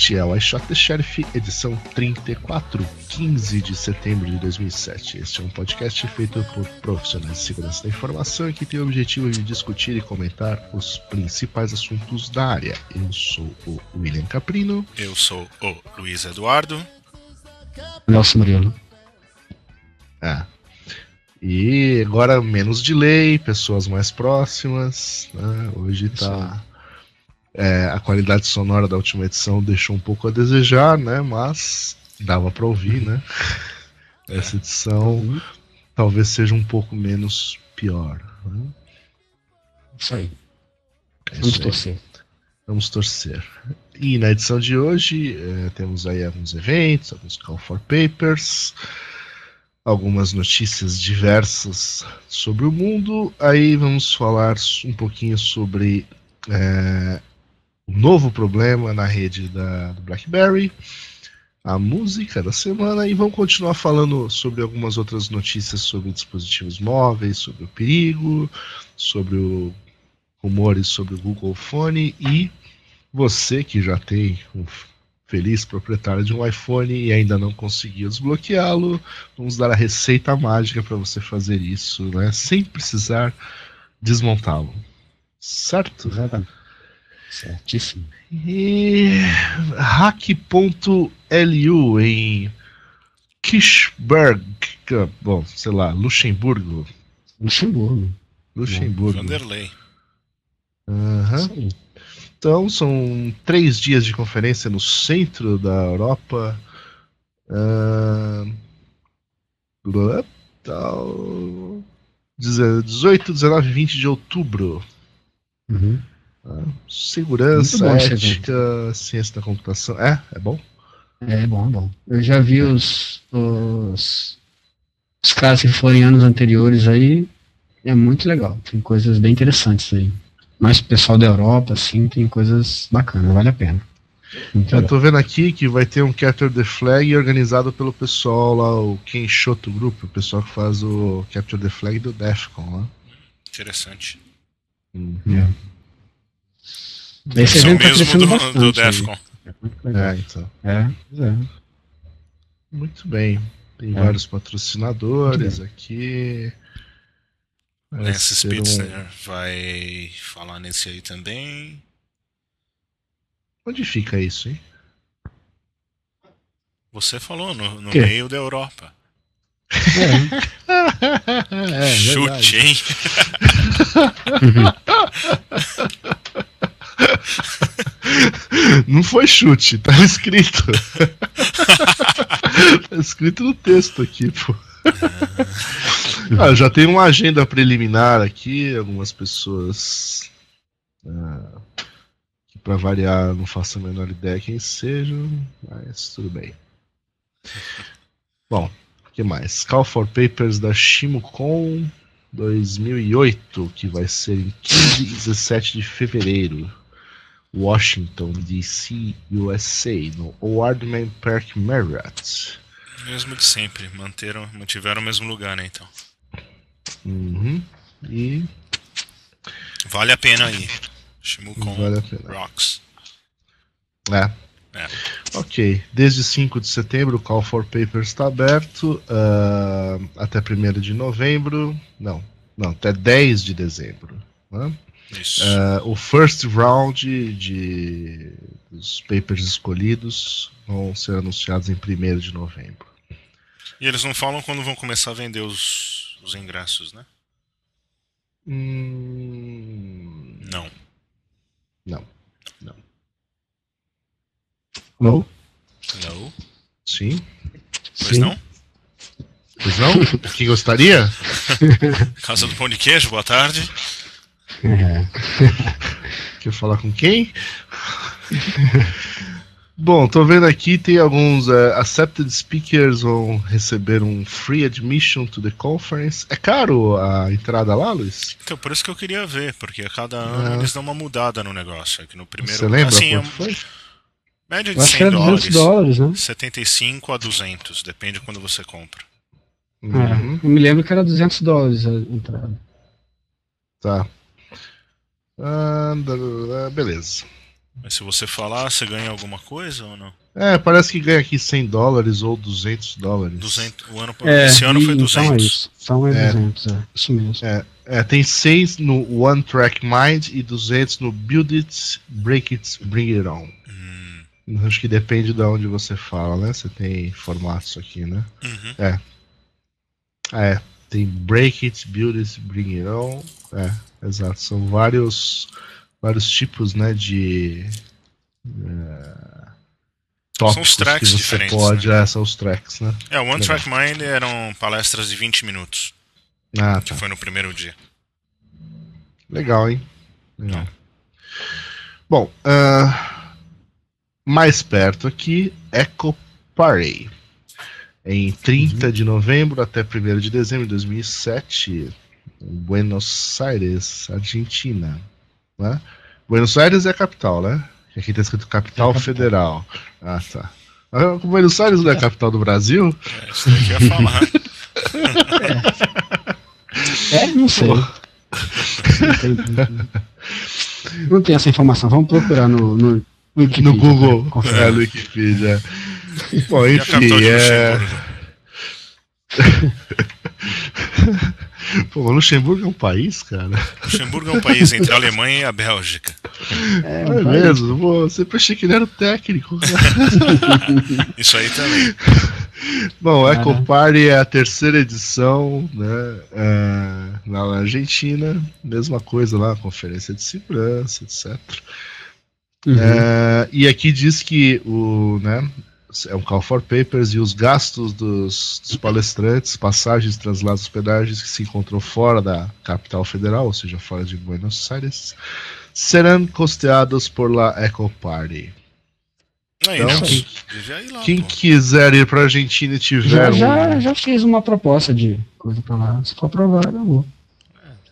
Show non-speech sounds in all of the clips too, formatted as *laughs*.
este é o I Shot the Sheriff, edição 34, 15 de setembro de 2007. Este é um podcast feito por profissionais de segurança da informação e que tem o objetivo de discutir e comentar os principais assuntos da área. Eu sou o William Caprino. Eu sou o Luiz Eduardo. Nelson Murilo. Ah, e agora menos delay, pessoas mais próximas. né? Hoje tá. É, a qualidade sonora da última edição deixou um pouco a desejar, né? Mas dava pra ouvir, né? *laughs* Essa edição talvez seja um pouco menos pior. né? Isso aí. É Vamos isso aí. torcer. Vamos torcer. E na edição de hoje eh, temos aí alguns eventos, alguns call for papers, algumas notícias diversas sobre o mundo. Aí vamos falar um pouquinho sobre eh, novo problema na rede da, do BlackBerry, a música da semana e vamos continuar falando sobre algumas outras notícias sobre dispositivos móveis, sobre o perigo, sobre o rumores sobre o Google Phone e você que já tem um feliz proprietário de um iPhone e ainda não conseguiu desbloqueá-lo, vamos dar a receita mágica para você fazer isso, né, sem precisar desmontá-lo. Certo? Exatamente. Certíssimo. E hack.lu em Kirchberg, que- bom, sei lá, Luxemburgo. Luxemburgo. Luxemburgo. Vanderlei. Aí. Então, são três dias de conferência no centro da Europa. Tal, 18, 19 e 20 de outubro. Uhum. Segurança, bom ética, ciência da computação. É, é bom? É bom, é bom. Eu já vi os, os, os caras que foram em anos anteriores aí. É muito legal. Tem coisas bem interessantes aí. Mas o pessoal da Europa, assim, tem coisas bacanas, vale a pena. Muito Eu legal. tô vendo aqui que vai ter um Capture the Flag organizado pelo pessoal lá, o Kenshoto Group, o pessoal que faz o Capture the Flag do Defcon lá. Interessante. É. Esse São evento tá crescendo do, bastante. do. Defcon. É. É, então. É, é. Muito bem. Tem É. vários patrocinadores Muito aqui. Lance ser um- Spitzner vai falar nesse aí também. Onde fica isso, hein? Você falou, no, no meio da Europa. É. *laughs* é, Chute, hein? *laughs* *laughs* *laughs* Não foi chute, tá escrito. *laughs* tá escrito no texto aqui, pô. Ah, já tem uma agenda preliminar aqui, algumas pessoas. ah, pra variar não faço a menor ideia quem sejam, mas tudo bem. Bom, o que mais? Call for Papers da ShimoCon 2008, que vai ser em 15 e 17 de fevereiro. Washington, D.C., USA, no Wardman Park Marriott. Mesmo de sempre. Manteram, mantiveram o mesmo lugar, né? Então. Uhum. E Vale a pena aí. Shimucon vale a pena. Rocks. É. É. Ok. Desde 5 de setembro, o Call for Papers está aberto. ah, até 1 de novembro. Não, não, até 10 de dezembro. né? Ah, o first round de dos papers escolhidos vão ser anunciados em 1 de novembro. E eles não falam quando vão começar a vender os, os ingressos, né? Hum, Não. não, não. Alô? Não. Sim. Pois Sim. não? Pois não? Quem gostaria? *laughs* Casa do Pão de Queijo, boa tarde. É. *laughs* Quer falar com quem? *laughs* Bom, tô vendo aqui, tem alguns eh, accepted speakers vão receber um free admission to the conference. É caro a entrada lá, Luiz? Então, por isso que eu queria ver, porque a cada ano Ah. eles dão uma mudada no negócio. Aqui no primeiro Você lembra assim, é quanto foi? média de Eu acho que 100 era 200 dólares. dólares, né? 75 a 200, depende de quando você compra. Uhum, É, eu me lembro que era 200 dólares a entrada. Tá. Ah, beleza. Mas se você falar, você ganha alguma coisa ou não? É, parece que ganha aqui 100 dólares ou 200 dólares. 200, o ano, É, esse ano foi Então é 200. isso. Então é, É. 200, é. Isso mesmo. É, tem 6 no One Track Mind e 200 no Build It, Break It, Bring It On. Hum, Acho que depende de onde você fala, né? Você tem formatos aqui, né? uhum. Ah, é. Tem Break It, Build It, Bring It On. É, exato. São vários, vários tipos, né? De. é, tópicos os tracks que você pode. né? É, são os tracks, né? É, o One Track Mind eram palestras de 20 minutos, Ah, que tá. foi no primeiro dia. Legal, hein? Legal. Bom, ah, mais perto aqui, Eco Party. Em 30 de novembro até 1 de dezembro de 2007, em Buenos Aires, Argentina. Né? Buenos Aires é a capital, né? Aqui está escrito capital, É capital. federal. Ah, tá. Ah, Buenos Aires não é a capital do Brasil? É, isso daí que eu ia falar. *laughs* É, não sei. *laughs* Não tem, essa informação. Vamos procurar no, no, Wikipedia, No Google, conferir. é, no Wikipedia. Bom, enfim, é... *laughs* Pô, Luxemburgo é um país, cara. Luxemburgo é um país entre a Alemanha e a Bélgica. É, É mesmo? Pô, eu sempre achei que ele era o técnico. *laughs* Isso aí também. Bom, o Cara. Eco Party é a terceira edição, né? é, na Argentina, mesma coisa lá, conferência de segurança, etc. Uhum. É, e aqui diz que o, né, é um call for papers e os gastos dos, dos palestrantes, passagens, translados, hospedagens que se encontram fora da capital federal, ou seja, fora de Buenos Aires, serão costeados por la Eco Party. Aí, Então, Nelson, quem- lá, Quem quiser ir pra Argentina e tiver Já, um. já, já fiz uma proposta de coisa pra lá. Se for aprovado, eu vou.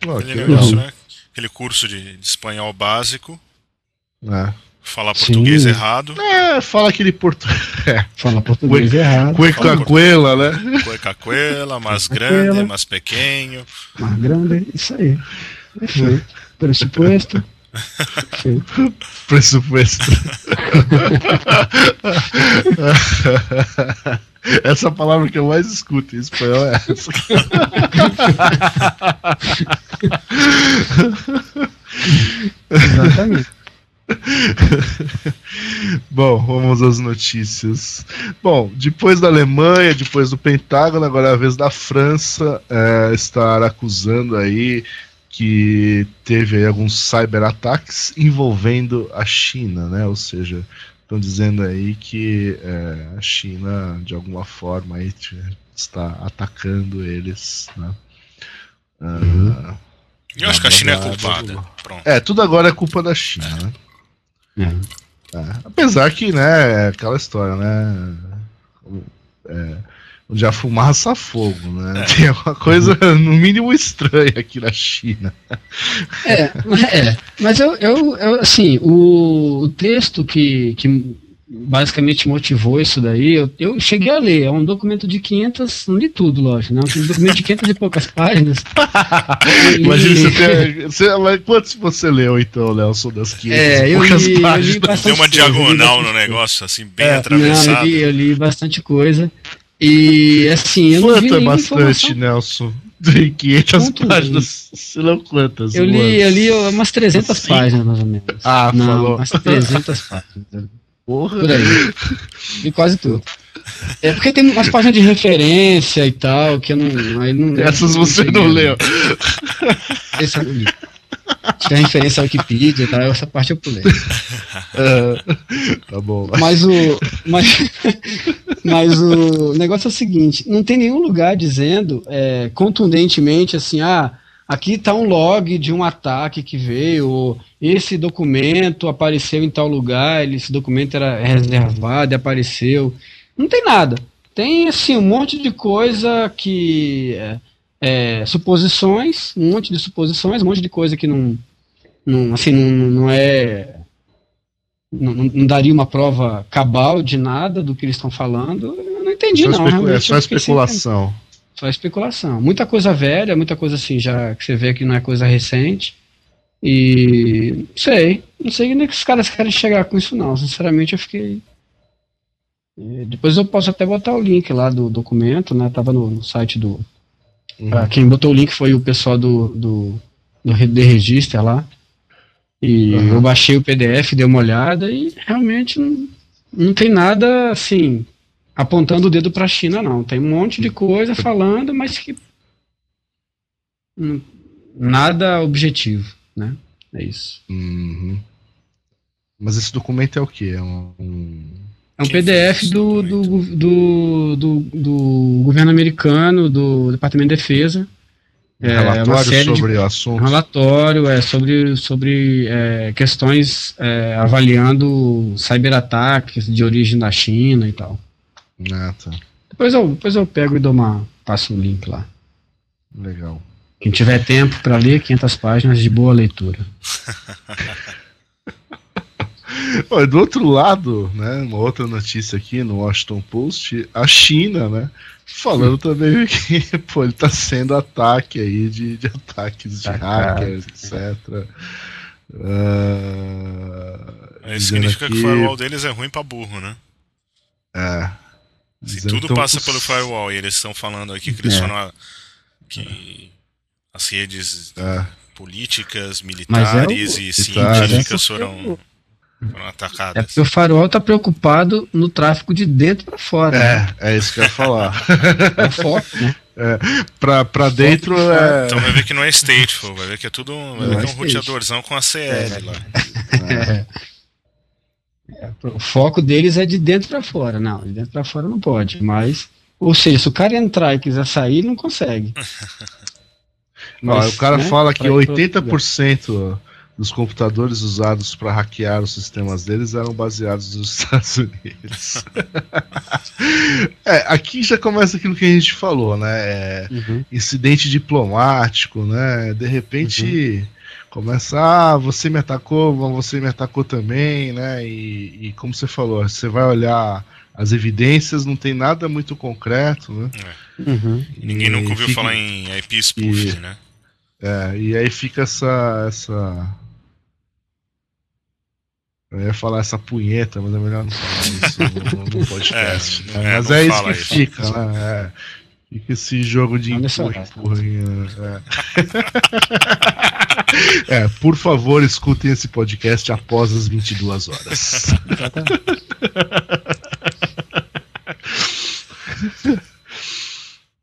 Ó, Aquele que negócio, legal. né? Aquele curso de, de espanhol básico, É. falar Sim. português errado, É, fala aquele português. *laughs* Fala português errado. Cuecacuela, né? cuecacuela, mais grande, mais pequeno. Mais grande, isso aí. Perfeito. Pressuposto. Pressuposto. *laughs* Essa palavra que eu mais escuto em espanhol é essa. *laughs* Exatamente. *laughs* Bom, vamos às notícias. Bom, depois da Alemanha, depois do Pentágono, agora é a vez da França é, estar acusando aí que teve aí alguns cyberataques envolvendo a China, né? Ou seja, estão dizendo aí que é, a China de alguma forma aí está atacando eles, né? Ah, Eu acho que a China é culpada. Pronto. é, tudo agora é culpa da China, né? É. É, apesar que, né, é aquela história, né? É, onde a fumaça fogo, né? É. Tem alguma coisa, *laughs* no mínimo, estranha aqui na China. É, mas- é, mas eu, eu, eu, assim, o, o texto que, que basicamente motivou isso daí, eu, eu cheguei a ler, é um documento de 500, não li tudo, lógico, né? Um documento de 500 e poucas *laughs* páginas. *laughs* E- Imagina você ter. Você, quantos você leu, então, Nelson, das 500 É, eu poucas li, eu li páginas? Tem uma li diagonal no negócio, assim, bem É, Não, eu atravessado. li, eu li bastante coisa. E assim, eu não vi Quanto é bastante, informação. Nelson? De 500 Quanto páginas. Você leu quantas? Eu li, Umas eu li umas 300 Cinco? páginas, mais ou menos. Ah, não, falou. umas 300 páginas. Porra. Por aí. *laughs* E quase tudo. É porque tem umas páginas de referência e tal, que eu não. Aí não Essas não você não leu. Esse eu não li. Tinha referência à Wikipedia e tal, essa parte eu pulei. *laughs* É, tá bom. Mas o. Mas, mas o negócio é o seguinte: não tem nenhum lugar dizendo é, contundentemente assim, ah, aqui está um log de um ataque que veio, ou esse documento apareceu em tal lugar, esse documento era reservado e apareceu. Não tem nada. Tem assim um monte de coisa que. é, é, suposições, um monte de suposições, um monte de coisa que não. não assim, não, não é não, não- daria uma prova cabal de nada do que eles estão falando. Eu não entendi, Só não. é só sem especulação. Só especulação. Muita coisa velha, muita coisa assim, já que você vê que não é coisa recente. E não sei, não sei é que os caras querem chegar com isso não. Sinceramente eu fiquei. E Depois eu posso até botar o link lá do documento, né? Tava no, no site do. Uhum. Ah, quem botou o link foi o pessoal do, do, do Register lá. E Uhum. eu baixei o PDF, dei uma olhada e realmente não, não tem nada assim apontando o dedo para a China, não. Tem um monte de coisa falando, mas que nada objetivo, né? É isso. Uhum. Mas esse documento é o quê? É um. um- É um PDF do, do, do, do, do governo americano, do Departamento de Defesa. É, uma relatório de- sobre o Um assunto. relatório é sobre, sobre é, questões é, avaliando cyberataques de origem da China e tal. Ah, tá. Depois eu, depois eu pego e dou uma. passo o link lá. Legal. Quem tiver tempo para ler 500 páginas de boa leitura. *laughs* Olha, do outro lado, né, uma outra notícia aqui no Washington Post, a China, né, falando também *laughs* que, pô, ele tá sendo ataque aí de, de ataques de Atacado. hackers, etc. Ah, Isso significa que o firewall deles é ruim pra burro, né? É. Se Dizendo tudo tão passa pelo firewall e eles estão falando aqui que eles É. a- que as redes É. políticas, é militares o- e científicas É foram, foram É atacadas. porque o farol tá preocupado no tráfico de dentro para fora. né? É, é isso que eu ia falar. É o foco, né? *laughs* pra, pra dentro é. Então vai ver que não é stateful, vai ver que é tudo um, vai Não ver é que é um stateful. roteadorzão com a CL lá. É. É, O foco deles é de dentro para fora. Não, de dentro para fora não pode. Mas, ou seja, se o cara entrar e quiser sair, não consegue. *laughs* Ó, o cara né, fala que pra ir pra outro lugar. 80% dos computadores usados para hackear os sistemas deles eram baseados nos *laughs* Estados Unidos. *laughs* é, aqui já começa aquilo que a gente falou, né? É, Uhum. incidente diplomático, né? De repente começa, ah, você me atacou, você me atacou também, né? E, e como você falou, você vai olhar as evidências, não tem nada muito concreto, né? Uhum. E ninguém nunca E ouviu fica- falar em IP spoofing, né? É, e aí fica essa. essa... Eu ia falar essa punheta, mas é melhor não falar isso no, no- *laughs* podcast. É, né? é, mas é isso que isso. fica, né? É. Fica esse jogo de empurra, empurra, é. *laughs* É, por favor, escutem esse podcast após as 22 horas.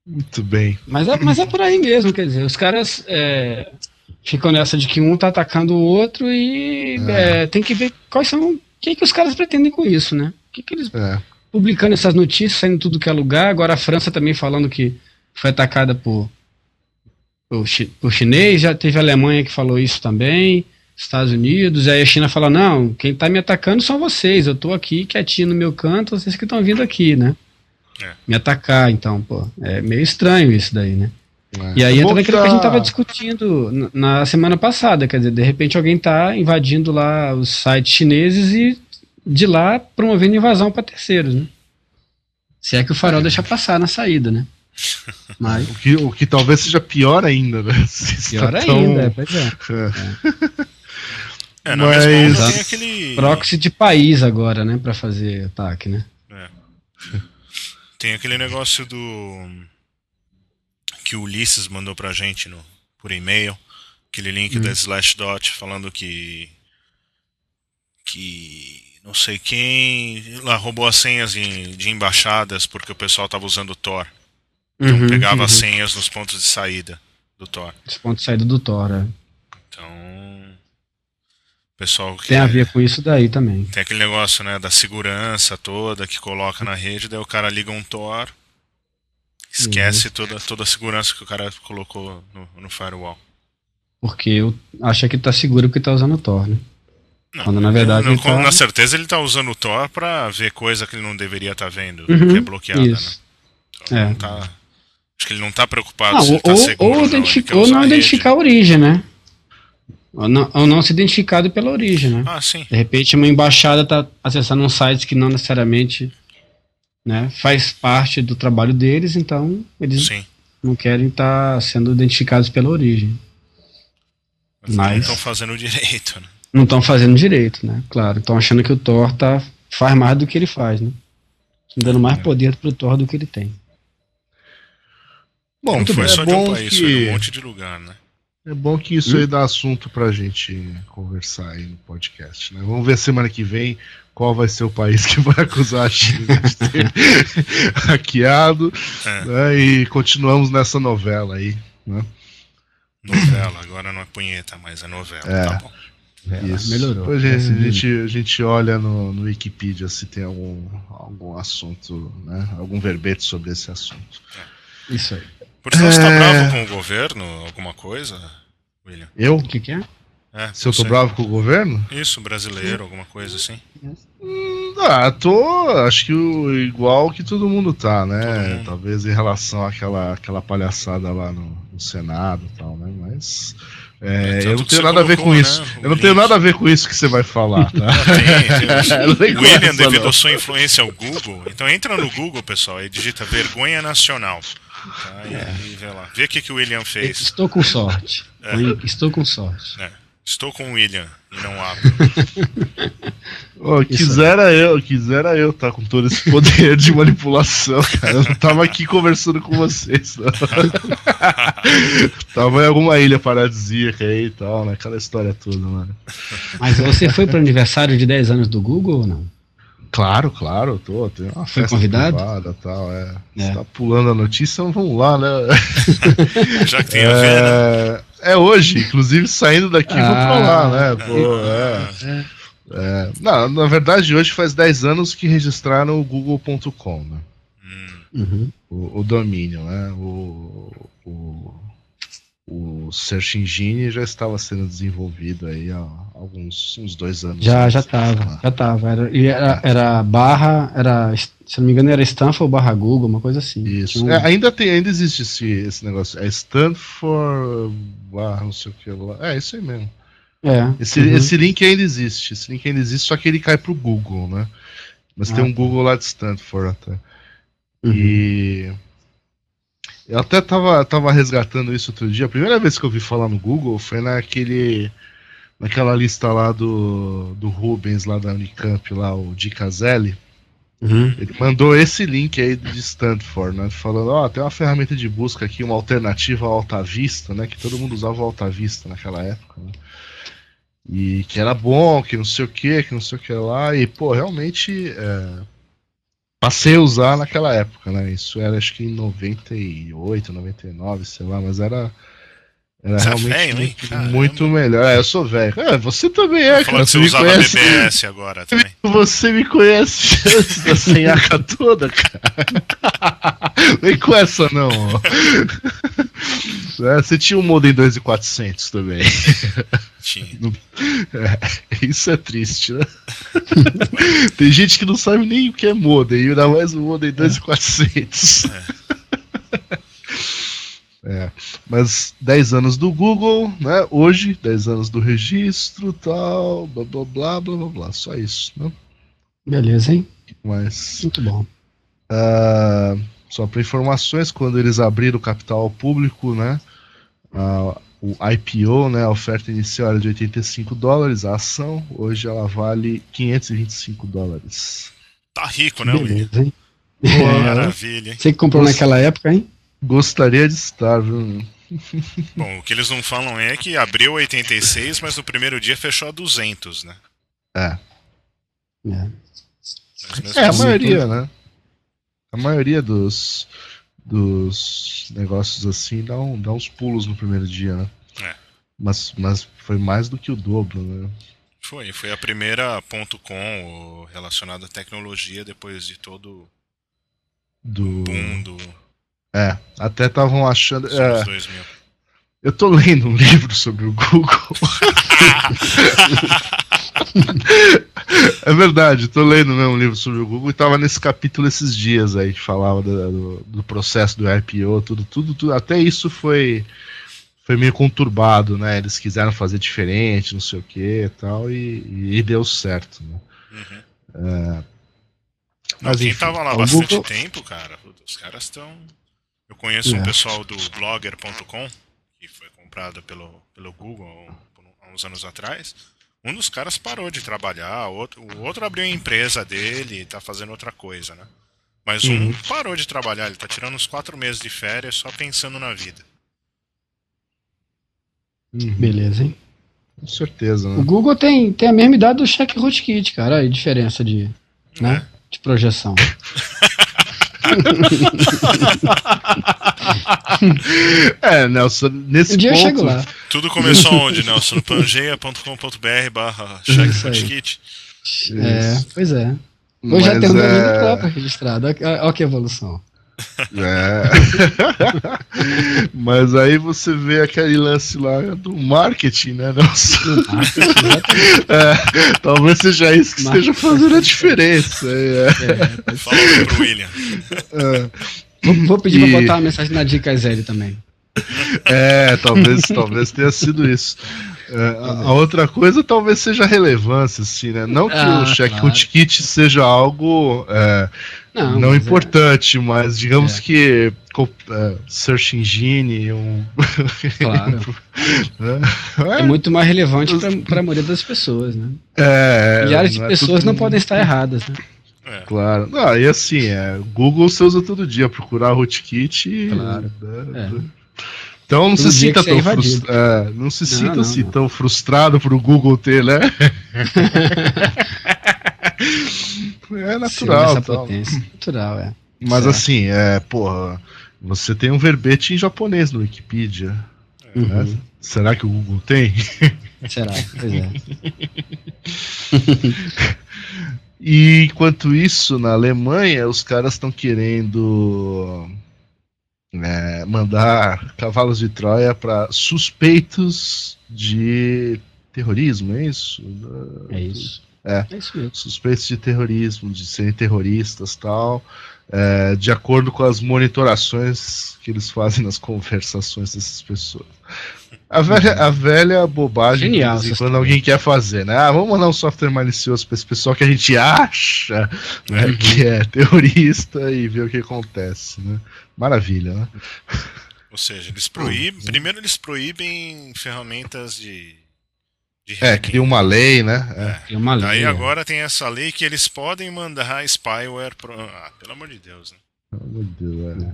Muito bem. Mas é, mas é por aí mesmo, quer dizer, os caras é, ficam nessa de que um tá atacando o outro e É. é, tem que ver quais são. O que, que os caras pretendem com isso, né? O que, que eles. É. Publicando essas notícias, saindo tudo que é lugar, agora a França também falando que foi atacada por, chi- por chinês, já teve a Alemanha que falou isso também, Estados Unidos, aí a China fala, não, quem tá me atacando são vocês, eu tô aqui quietinho no meu canto, vocês que estão vindo aqui, né? É. Me atacar, então, pô, é meio estranho isso daí, né? é. E aí É entra naquilo que a gente estava discutindo na- na semana passada, quer dizer, de repente alguém está invadindo lá os sites chineses e de lá promovendo invasão para terceiros, né? Se é que o farol deixa passar na saída, né? Mas O que, o que talvez seja pior ainda, né? *laughs* Se pior está tão- ainda, pois é. É, na Mas- mesma onda tem aquele. Proxy de país agora, né, para fazer ataque, né? Tem aquele negócio do. que o Ulisses mandou pra gente no, por e-mail. Aquele link Hum. da Slashdot falando que. que. não sei quem. lá roubou as senhas de, de embaixadas porque o pessoal tava usando o Tor. Então Uhum, pegava uhum. senhas nos pontos de saída do Tor. Esse ponto de saída do Thor, é. Então. pessoal que Tem a ver com isso daí também. tem aquele negócio, né, da segurança toda que coloca na rede, daí o cara liga um Tor, esquece toda, toda a segurança que o cara colocou no, no firewall. Porque eu acha que tá seguro porque tá usando o Tor, né? Não, Quando, na verdade, não, ele tá- na certeza ele tá usando o Tor pra ver coisa que ele não deveria estar vendo, Uhum, que é bloqueada, né? Isso. Então, É. não tá, acho que ele não tá preocupado Ah, se ou, ele tá ou, seguro ou ou não. ou não identificar a origem, né? Ou não, ou não se identificado pela origem, né? Ah, sim. De repente uma embaixada está acessando um site que não necessariamente né, faz parte do trabalho deles, então eles Sim. não querem estar sendo identificados pela origem. Mas não Mas- estão fazendo direito, né? Não estão fazendo direito, né? Claro, estão achando que o Thor tá, faz mais do que ele faz, né? Dando mais poder pro Thor do que ele tem. Bom, não foi é só de um bom país, foi de que um monte de lugar, né? é bom que isso aí dá assunto pra gente conversar aí no podcast, né? Vamos ver semana que vem qual vai ser o país que vai acusar a China de ter *laughs* hackeado, É. né? E continuamos nessa novela aí, né? Novela, agora não é punheta, mas é novela. É. Tá bom. Isso. melhorou. Depois a gente, É. a gente, a gente olha no, no Wikipedia se tem algum, algum assunto, né? Algum verbete sobre esse assunto. Isso aí. Por sinal, você tá É. bravo com o governo? Alguma coisa, William? Eu? O que, que é? É, Se eu tô você. bravo com o governo? Isso, brasileiro, alguma coisa assim. Ah, tô. Acho que o, igual que todo mundo tá, né? mundo. Talvez em relação àquela, àquela palhaçada lá no, no Senado e tal, né? Mas. é, É, eu não tenho nada a ver colocou, com né, isso. o Eu não tenho nada a ver com isso que você vai falar, tá? *laughs* Tem, *laughs* Não tem. com William, devido à sua influência ao Google, então entra no Google, pessoal, e digita vergonha nacional. Tá? E, e vê lá. Vê o que, que o William fez. Estou com sorte. É. Estou com sorte. É, estou com o William e não abro. Ô, quisera eu, quisera eu tá com todo esse poder de manipulação, cara. Eu não tava aqui conversando com vocês, não. tava em alguma ilha paradisíaca aí e tal, né? Aquela história toda, mano. Mas você foi para o aniversário de 10 anos do Google ou não? Claro, claro, eu tô. Tem uma Foi festa convidado? privada e tal, é. É. Você tá pulando a notícia, então vamos lá, né? *laughs* Já que tem a ver, né? É, é hoje, inclusive saindo daqui vou pra Ah, lá, né? Pô, é. É, não, na verdade, hoje faz 10 anos que registraram o google.com, né? Hum, Uhum. O, o domínio, né? O, o, o Search Engine já estava sendo desenvolvido aí há alguns uns dois anos. Já, antes, já tava, né? já tava. Era, era, era barra, era, se não me engano, era Stanford barra Google, uma coisa assim. Isso. Um- É, ainda, tem, ainda existe esse, esse negócio. É Stanford. Ah, não sei o que lá. É isso aí mesmo. é, Esse, uhum. esse link ainda existe. Esse link ainda existe, só que ele cai pro Google, né? Mas tem Ah, um tá. Google lá de Stanford até. Uhum. E eu até tava, tava resgatando isso outro dia. A primeira vez que eu ouvi falar no Google foi naquele naquela lista lá do, do Rubens lá da Unicamp, lá o Di Caselli. Uhum. Ele mandou esse link aí de Stanford, né? Falando, ó, tem uma ferramenta de busca aqui, uma alternativa ao Alta Vista, né? Que todo mundo usava o Alta Vista naquela época, né? E que era bom, que não sei o que, que não sei o que lá. E, pô, realmente é, passei a usar naquela época, né? Isso era acho que em 98, 99, sei lá, mas era. Era Você é realmente velho, hein? muito, melhor. É, eu sou velho. É, você também é, Falando cara. que você Você me conhece. BBS agora também. Você me conhece *laughs* antes da senhaca toda, cara. *laughs* Vem com essa não. É, você tinha um modem 2400 também. Tinha. *laughs* É, isso é triste, né? Tem gente que não sabe nem o que é modem, ainda mais o modem 2400. É, mas 10 anos do Google, né? Hoje, 10 anos do registro, tal, blá blá blá blá blá, blá. só isso, né? Beleza, hein? Mas Muito bom. Ah, só para informações, quando eles abriram o capital ao público, né? ah, o IPO, né? A oferta inicial era de 85 dólares, a ação, hoje ela vale 525 dólares. Tá rico, né, William? Beleza, hein? Boa, *laughs* Maravilha, hein? Você que comprou Nossa. naquela época, hein? Gostaria de estar, viu? Bom, o que eles não falam é que abriu 86, mas no primeiro dia fechou a 200, né? É. É. É, a assim, maioria, né? A maioria dos, dos negócios assim dá, um, dá uns pulos no primeiro dia, né? É. Mas, mas foi mais do que o dobro, né? Foi, foi a primeira ponto .com relacionada à tecnologia depois de todo Do... o boom do É, até estavam achando. é, anos 2000. eu tô lendo um livro sobre o Google. é verdade, tô lendo né, um livro sobre o Google e tava nesse capítulo esses dias aí que falava do, do- processo do IPO, tudo, tudo, tudo. Até isso foi, foi meio conturbado, né? Eles quiseram fazer diferente, não sei o que e tal, e, e deu certo, né? Uhum. Não, Mas quem enfim, tava lá bastante Google- tempo, cara, os caras estão. Eu conheço um É. pessoal do blogger.com, que foi comprado pelo, pelo Google há uns anos atrás. Um dos caras parou de trabalhar, o outro, o outro abriu a empresa dele e tá fazendo outra coisa, né? Mas um Uhum. parou de trabalhar, ele tá tirando uns quatro meses de férias só pensando na vida. Beleza, hein? Com certeza, O né? Google tem, tem a mesma idade do Check Rootkit, cara. Aí, diferença de, né? Né? de projeção. *laughs* *laughs* É, Nelson, nesse Um dia eu ponto. chego lá. Tudo começou onde, Nelson? No pangeia.com.br barra checkrotkit. É, pois é. Hoje já Mas, tem um é, domínio próprio registrado. Olha olha que evolução. É. *laughs* Mas aí você vê aquele lance lá do marketing, né, Nelson? É, talvez seja isso que esteja fazendo a diferença. É, Fala aí pro William. é, Vou, vou pedir E- pra botar uma mensagem na dica Zé também. é, talvez, talvez tenha sido isso. É, a, a outra coisa talvez seja a relevância, assim, né? Não que Ah, o check claro. rootkit seja algo é, Não, não, mas é- importante, mas digamos É. que é, search engine, um, *laughs* Claro. né? É muito mais relevante para a maioria das pessoas, né? É, Milhares de não é pessoas tudo- não podem estar erradas, né? É. Claro. Não, e assim, é, Google você usa todo dia, procurar rootkit. e- Claro. né, É. Então não Todo se sinta é tão invadido. frustrado. não se Não, sinta não, assim não. tão frustrado por o Google ter, né? *laughs* *laughs* é natural. Essa tal. potência. Natural, é. Mas Certo. assim, é, porra, você tem um verbete em japonês no Wikipedia. né? Uhum. Será que o Google tem? *laughs* Será? Pois é. *laughs* E enquanto isso, na Alemanha, os caras estão querendo é, mandar cavalos de Troia para suspeitos de terrorismo, é isso? É isso. É. isso mesmo. Suspeitos de terrorismo, de serem terroristas tal, é, de acordo com as monitorações que eles fazem nas conversações dessas pessoas. A velha, a velha bobagem Genial de vez em essa quando alguém quer fazer, né? Ah, vamos mandar um software malicioso para esse pessoal que a gente acha né, Uhum. que é terrorista e ver o que acontece, né? Maravilha, né? Ou seja, eles proíbem. Primeiro eles proíbem ferramentas de. De É, cria uma lei, né? É. Tem uma lei. Aí é. agora tem essa lei que eles podem mandar spyware pro. Ah, pelo amor de Deus, né? Meu Deus, é.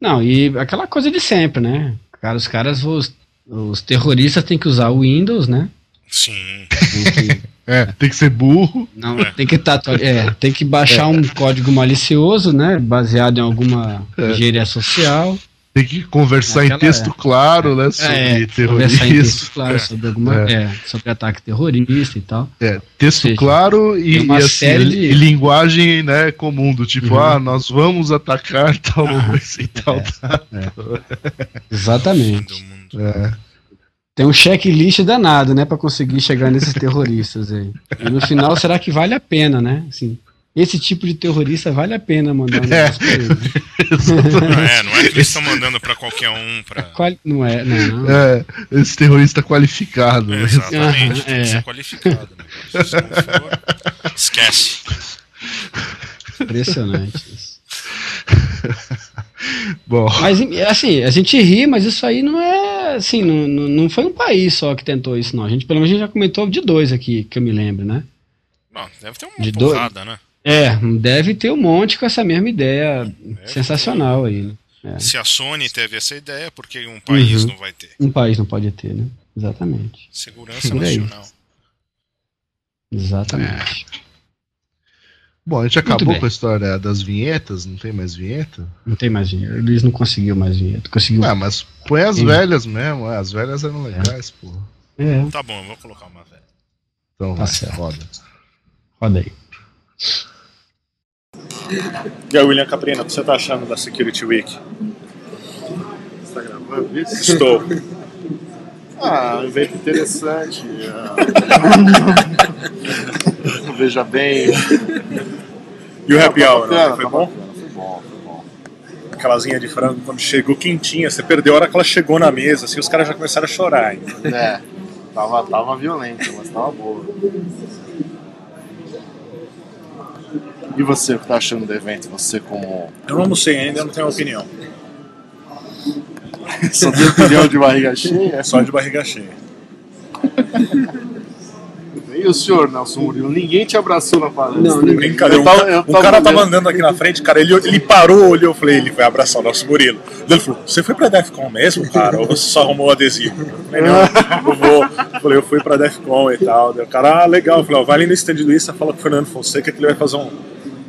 Não, e aquela coisa de sempre, né? Cara, os caras, os, os terroristas têm que usar o Windows, né? Sim. Tem que, *laughs* É, tem que ser burro. não, tem que tá, é, tem que baixar um código malicioso, né? Baseado em alguma É. engenharia social. Tem que conversar Naquela em texto é. claro, né? Sobre É, conversar em terrorismo. texto, claro, sobre alguma, É. é, sobre ataque terrorista e tal. É, texto seja, claro e, e, assim, de- e linguagem né, comum, do tipo, Uhum. ah, nós vamos atacar *laughs* tal coisa e tal. É. tal. *laughs* Exatamente. Mundo. É. Tem um checklist danado, né, Pra conseguir chegar nesses terroristas aí. E no final, será que vale a pena, né? Assim, esse tipo de terrorista vale a pena mandar um *laughs* pra ele. Não é, não é que eles estão mandando pra qualquer um pra. Qual- Não é, não. É, esse terrorista qualificado. né? Exatamente, tem que ser é. qualificado. Né? Se não for, esquece. Impressionante isso. *laughs* Bom, Mas, assim, a gente ri, mas isso aí não é, assim, não, não foi um país só que tentou isso, não. A gente, pelo menos, a gente já comentou de dois aqui, que eu me lembro, né? Bom, deve ter uma De dois- porrada, né? É, deve ter um monte com essa mesma ideia Deve sensacional aí. né? ter. Se a Sony teve essa ideia, por que um país Uhum. não vai ter? Um país não pode ter, né? Exatamente. Segurança Por nacional. Exatamente. bom, a gente acabou com a história das vinhetas, não tem mais vinheta? Não tem mais dinheiro. Eles não conseguiu mais dinheiro. Conseguiu. Ah, mas põe as velhas mesmo, é, as velhas eram legais, pô. É. Tá bom, eu vou colocar uma velha. Então, Tá vai, certo. roda. Roda aí. E aí, William Caprina, o que você tá achando da Security Week? Você tá gravando isso? Estou. *laughs* Ah, um evento interessante. ah. Veja bem. E o Happy Tá Hour, bacana, né? foi tá bom? bacana, Foi bom, foi bom. Aquelazinha de frango, quando chegou quentinha, você perdeu a hora que ela chegou na mesa, assim, os caras já começaram a chorar. É, tava, tava violento, mas tava boa. E você, o que tá achando do evento? Você como. Eu não almocei ainda, eu não tenho opinião. *laughs* Só tem opinião de barriga cheia? É só de barriga cheia. E o senhor, Nelson Murilo? Ninguém te abraçou na palestra. Não, ninguém. Brincadeira. Eu tava- eu o cara tava andando aqui na frente, cara, ele, ele parou, olhou, eu falei, ele vai abraçar o nosso Murilo. Ele falou, você foi pra Defcon mesmo, cara? Ou você só arrumou o adesivo? Eu falei, eu *laughs* vou. Eu falei, eu fui pra Defcon e tal. O cara, ah, legal. Eu falei, ó, vai ali no stand do Issa, fala com o Fernando Fonseca que ele vai fazer um-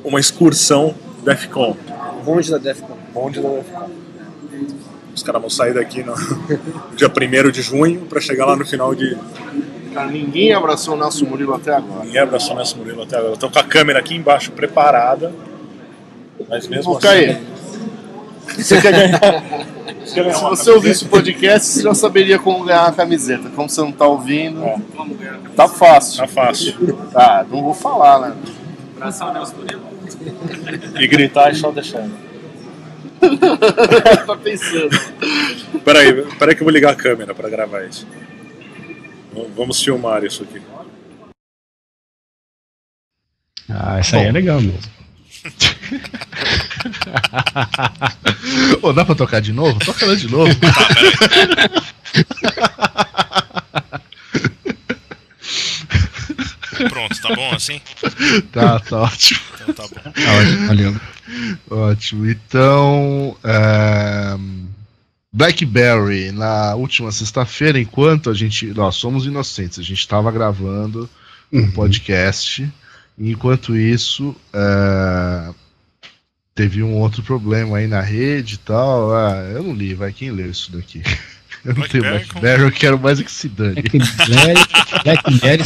uma excursão Defcon. Bonde da Defcon. Bonde da Defcon. Os caras vão sair daqui no *laughs* dia 1 de junho pra chegar lá no final de. Cara, ninguém abraçou o Nelson Murilo até agora. Ninguém abraçou nosso Murilo até agora. Eu tô com a câmera aqui embaixo preparada. Mas mesmo Ô, assim. Caê, Você quer ganhar? *laughs* Você quer ganhar se você ouvisse o podcast, você já saberia como ganhar a camiseta. Como você não tá ouvindo, É. tá fácil. Tá fácil. Tá, não vou falar, né? *laughs* E gritar e só deixar. *laughs* tá pensando. Peraí, peraí que eu vou ligar a câmera pra gravar isso. Vamos filmar isso aqui. Ah, essa aí é legal mesmo. *laughs* Ô, dá pra tocar de novo? Toca ela de novo. Pronto, tá bom assim? *laughs* tá, tá ótimo. Então tá bom. Tá ótimo, valeu. Ótimo. Então, é, BlackBerry, na última sexta-feira, enquanto a gente. Nós somos inocentes, a gente estava gravando um Uhum. podcast. e Enquanto isso, é, teve um outro problema aí na rede e tal. Ah, eu não li, vai quem leu isso daqui? *laughs* Eu não tenho BlackBerry eu quero mais é que se dane. Blackberry, *laughs* Blackberry,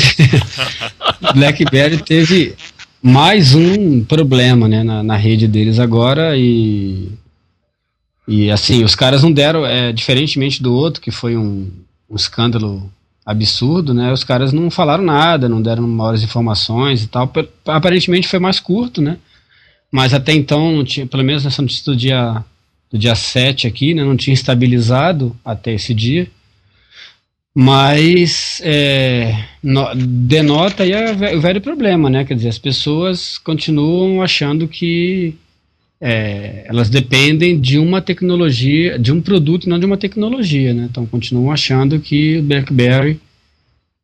*laughs* Blackberry teve mais um problema né, na, na rede deles agora e e assim os caras não deram é, diferentemente do outro que foi um, um escândalo absurdo né os caras não falaram nada não deram maiores informações e tal aparentemente foi mais curto né mas até então não tinha pelo menos nessa notícia do dia do dia 7 aqui né não tinha estabilizado até esse dia mas é, no- denota aí o velho problema, né? Quer dizer, as pessoas continuam achando que é, elas dependem de uma tecnologia, de um produto, e não de uma tecnologia, né? Então continuam achando que o BlackBerry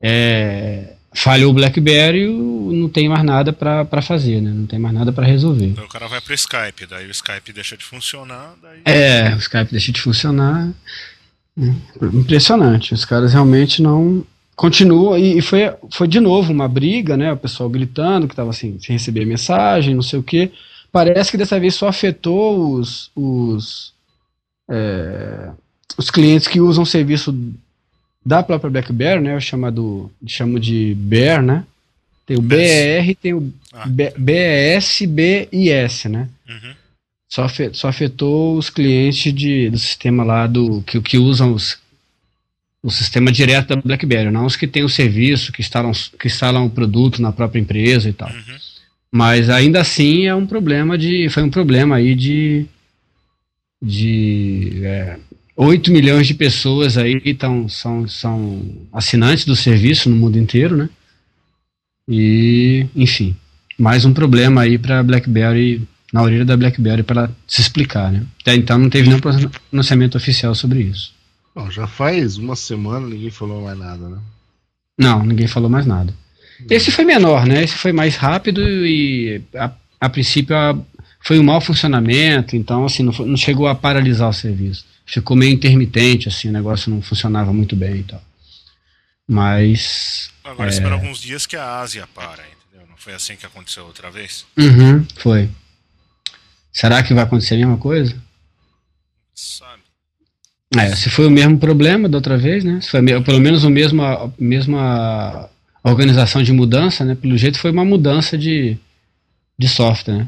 é, falhou o BlackBerry, o- não tem mais nada para fazer, né? Não tem mais nada para resolver. Então o cara vai pro Skype, daí o Skype deixa de funcionar, daí. É, o Skype deixa de funcionar. Impressionante. Os caras realmente não continuam. E, e foi, foi de novo uma briga, né? O pessoal gritando que estava assim, sem receber mensagem, não sei o quê. Parece que dessa vez só afetou os, os, é, os clientes que usam o serviço da própria BlackBerry, né? O chamado, chamo de Bear, né? Tem o BER, tem o Ah. B- BES, BIS, né? Uhum. Só, afe- só afetou os clientes de, do sistema lá do que, que usam os, o sistema direto da BlackBerry, não os que têm o serviço, que instalam, que instalam o produto na própria empresa e tal. Uhum. Mas ainda assim é um problema de. Foi um problema aí de. de é, 8 milhões de pessoas aí tão, são, são assinantes do serviço no mundo inteiro, né? E, enfim, mais um problema aí para BlackBerry, na orelha da BlackBerry para se explicar, né? Até então não teve nenhum pronunciamento oficial sobre isso. Bom, já faz uma semana ninguém falou mais nada, né? Não, ninguém falou mais nada. Esse foi menor, né? Esse foi mais rápido e a, a princípio a- foi um mau funcionamento, então assim, não, foi- não chegou a paralisar o serviço. Ficou meio intermitente, assim, o negócio não funcionava muito bem e tal. Mas. Agora É. espera alguns dias que a Ásia para, entendeu? Não foi assim que aconteceu outra vez? Uhum, foi. Será que vai acontecer a mesma coisa? Sabe? É, se foi o mesmo problema da outra vez, né? Se foi pelo menos o mesmo, a mesma organização de mudança, né? Pelo jeito foi uma mudança de, de software, né?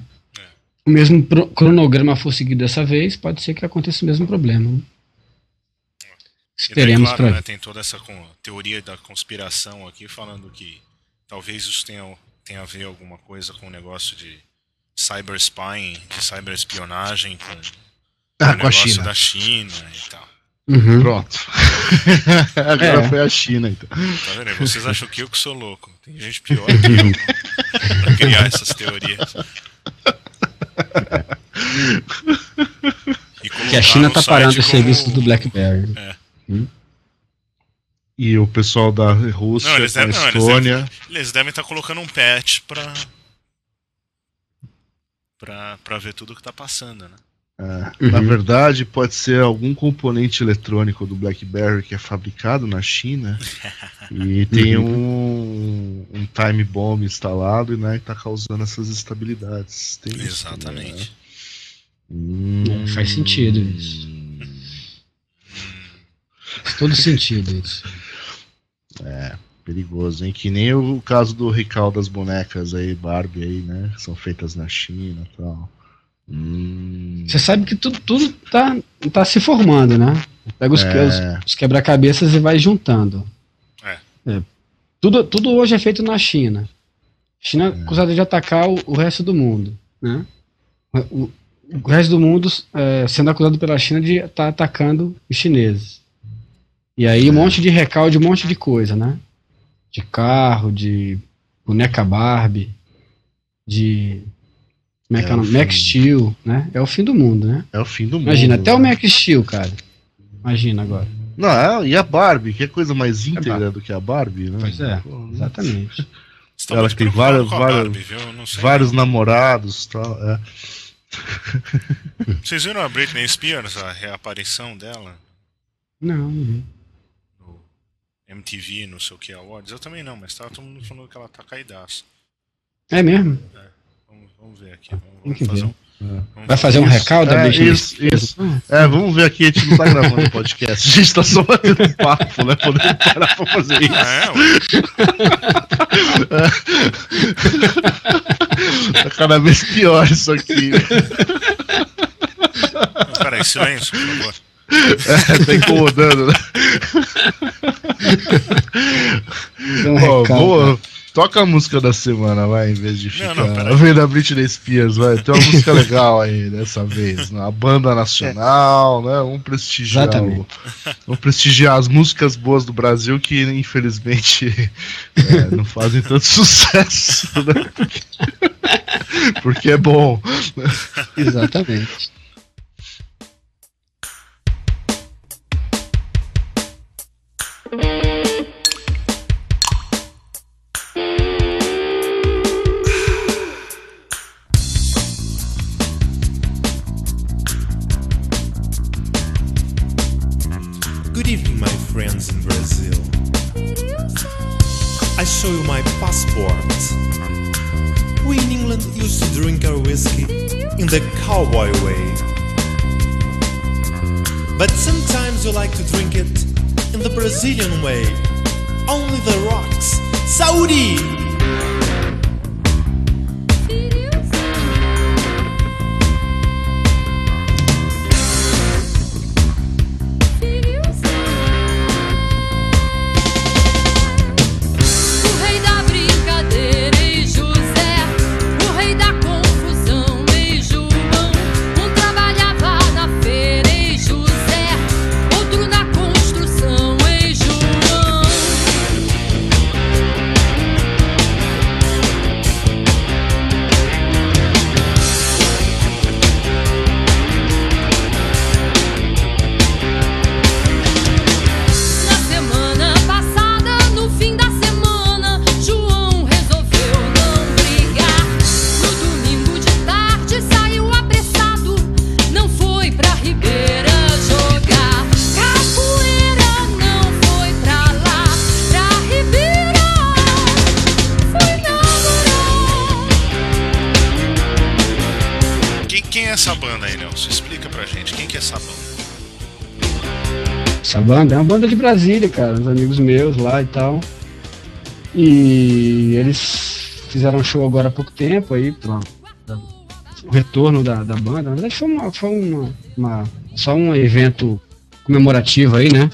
O mesmo pro- cronograma for seguido dessa vez, pode ser que aconteça o mesmo problema. né? Daí, Esperemos claro, para né, tem toda essa teoria da conspiração aqui falando que talvez isso tenha, tenha a ver alguma coisa com o negócio de cyber spying, de cyberespionagem com, Ah, o com a negócio China. da China e tal. Uhum. Pronto. *laughs* Agora É. foi a China, então. Tá vendo? Vocês acham que eu que sou louco. Tem gente pior que eu *laughs* pra criar essas teorias. E Que a China tá parando os serviços do BlackBerry. E o pessoal da Rússia, Não, eles da devem- não, eles Estônia. Eles devem estar colocando um patch pra. Pra, pra ver tudo que tá passando, né? é, Na verdade, pode ser algum componente eletrônico do BlackBerry que é fabricado na China *laughs* e tem um, um time bomb instalado e né, está causando essas instabilidades. Tem isso também, né? Exatamente. Hum. É, faz sentido isso. Faz todo sentido isso. Perigoso, hein? Que nem o caso do Rical das bonecas aí, Barbie aí, né? Que são feitas na China e tal. Hum. Você sabe que tudo, tudo tá, tá se formando, né? Pega os, É. os- os quebra-cabeças e vai juntando. É. Tudo, tudo hoje é feito na China. China é acusada de atacar o, o resto do mundo, né? O, o resto do mundo é, sendo acusado pela China de estar atacando os chineses. E aí um monte de recalde, um monte de coisa, né? De carro, de boneca Barbie, de como é que é o É o nome? fim. Max Steel, né? É o fim do mundo, né? É o fim do mundo. Imagina, até o né? Max Steel, cara. Imagina agora. Não, é- e a Barbie, que é coisa mais íntegra Barbie. do que a Barbie, né? Pois é, Pô, exatamente. Você tá Ela tem preocupado várias- Barbie, viu? Eu Não sei. Vários namorados e tal. É. Vocês viram a Britney Spears, a reaparição dela Não, não vi. MTV, no sei o que Awards? Eu também não, mas tava todo mundo falando que ela tá caidaça. É mesmo? Vamos, vamos ver aqui. Vamos, vamos fazer ver. um. vamos Vai fazer um recaldo da é, isso, isso. É, vamos ver aqui, a gente não tá gravando podcast, a gente tá só batendo um papo, né? Podemos parar pra fazer isso. É. *laughs* Tá cada vez pior isso aqui. Não, Peraí, silêncio, por favor. É, tá incomodando, né? Um Ó, boa. Toca a música da semana, vai, em vez de ficar não, peraí. vendo a Britney Spears, vai. Tem uma música legal aí dessa vez, né? A banda nacional, né? Vamos prestigiar, o- vamos prestigiar as músicas boas do Brasil que infelizmente *laughs* é, não fazem tanto sucesso, né? Porque, porque é bom. Exatamente. The cowboy way. But sometimes you like to drink it in the Brazilian way. Only the rocks. Saudi! Banda é uma banda de Brasília, cara. Os amigos meus lá e tal. E eles fizeram um show agora há pouco tempo aí, pra, pra- o retorno da, da banda. Na verdade foi, uma, foi uma, uma- só um evento comemorativo aí, né?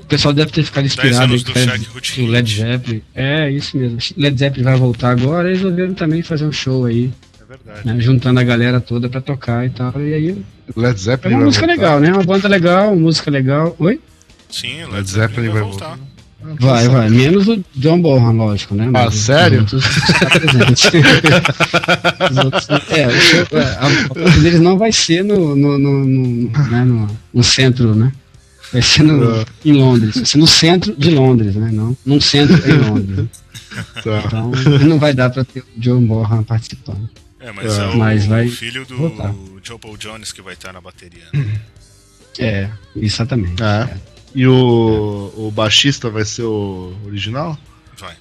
O pessoal deve ter ficado inspirado aí do Shaq Led- Led Zeppelin. É, isso mesmo. Led Zeppelin vai voltar agora, eles resolveram também fazer um show aí, verdade. né? Juntando a galera toda pra tocar e tal. E aí Led é Zeppelin uma vai música voltar. legal, né? Uma banda legal, uma música legal. Oi? Sim, Led Led Zeppelin Zeppelin vai vai voltar. Vai, vai. Menos o John Bonham, lógico, né? Ah, os sério? outros estão presentes. *laughs* Os outros- é, é, a, deles não vai ser no, no, no, no, né, no, no centro, né? Vai ser no, em Londres. Vai ser no centro de Londres, né? Não num centro em Londres. Tá. Então não vai dar pra ter o John Bonham participando. É, mas É. é o Mas vai filho do voltar. Joe Paul Jones que vai estar na bateria. É, exatamente. É. E o, o baixista vai ser o original? Vai.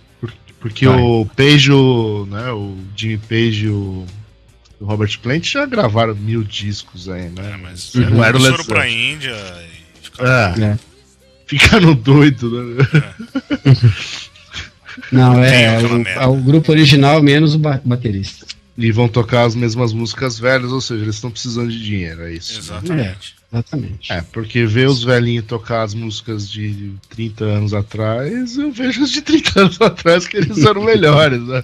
Porque Vai. o Page, o, né, o Jimmy Page e o, o Robert Plant já gravaram mil discos aí, né? É, mas Uhum. é, Não era o eles Led foram pra Zeppelin. Índia e ficaram. É, É. ficaram doido, né? *laughs* Não, é aquela o, é o grupo original menos o ba- baterista. E vão tocar as mesmas músicas velhas, ou seja, eles estão precisando de dinheiro, é isso. Exatamente. Exatamente. É, porque ver os velhinhos tocar as músicas de 30 anos atrás, eu vejo as de 30 anos *laughs* atrás que eles eram melhores, né?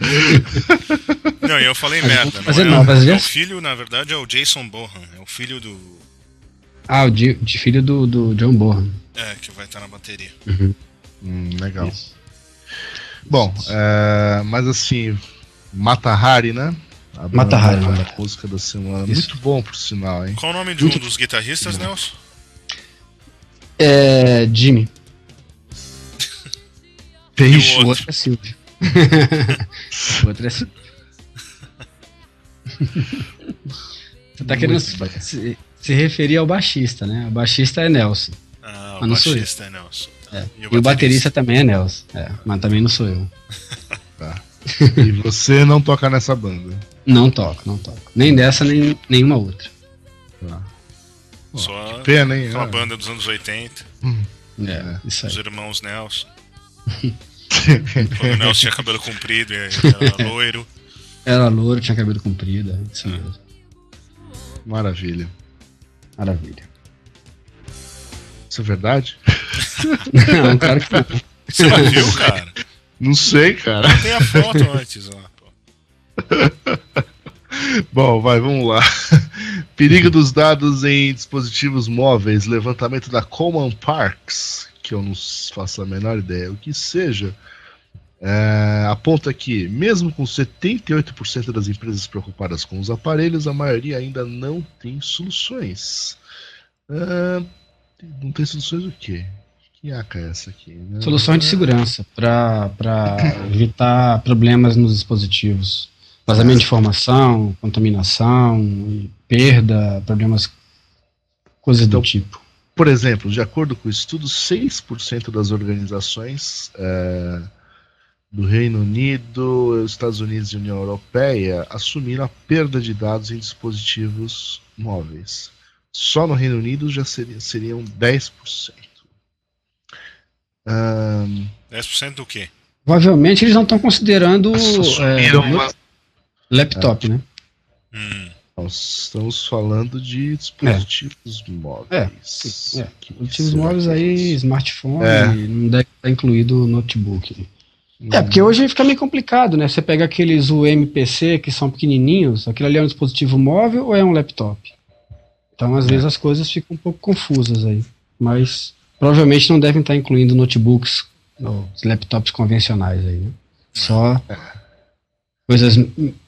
*laughs* Não, e eu falei merda. vamos Não fazer é, novas é o filho, na verdade, é o Jason Bohan. É o filho do. Ah, o de, de filho do, do John Bonham. É, que vai estar na bateria. Hum, legal. Bom, é, mas assim, Mata Hari, né? A Mata Hari, da né? música da semana. Isso. Muito bom, por sinal, hein? Qual o nome de um dos guitarristas, Nelson? É. Jimmy. *laughs* Peixe. E O o outro é Silvio. *laughs* o outro é Silvio. Você tá querendo se, se- referir ao baixista, né? O baixista é Nelson. Ah, o Mas não sou eu. baixista é Nelson. É. E o baterista também é Nelson. É, mas também não sou eu. *laughs* *laughs* E você não toca nessa banda. Não toco, não toco. Nem dessa, nem nenhuma outra. Tá. Só Pena, hein? aquela Ah. banda dos anos 80, É, isso aí. os irmãos Nelson. *laughs* Quando o Nelson tinha cabelo comprido e era loiro. Era louro, tinha cabelo comprido. é Isso mesmo. Maravilha. Maravilha. Isso é verdade? *laughs* Não, claro que não. Você não viu, cara? Não sei, cara. Tem a foto antes lá. pô. *laughs* Bom, vai, vamos lá. Perigo dos dados em dispositivos móveis, levantamento da Common Parks, que eu não faço a menor ideia o que seja, é, aponta que, mesmo com 78% das empresas preocupadas com os aparelhos, a maioria ainda não tem soluções. É, não tem soluções o quê? É essa aqui? né? Soluções de segurança para *laughs* evitar problemas nos dispositivos. Vazamento de informação, contaminação, perda, problemas, coisas Então, do tipo. Por exemplo, de acordo com o estudo, 6% das organizações é, do Reino Unido, Estados Unidos e União Europeia assumiram a perda de dados em dispositivos móveis. Só no Reino Unido já seria, seriam 10%. Ahn, 10% do quê? Provavelmente eles não estão considerando é, uma- laptop, né? Hum, Nós estamos falando de dispositivos móveis. É, Que Dispositivos móveis é aí, smartphone, É. não deve estar incluído o notebook. É, porque hoje fica meio complicado, né? Você pega aqueles UMPC que são pequenininhos, aquilo ali é um dispositivo móvel ou é um laptop? Então, às vezes, as coisas ficam um pouco confusas aí. Mas provavelmente não devem estar incluindo notebooks, ou laptops convencionais aí, né? Só coisas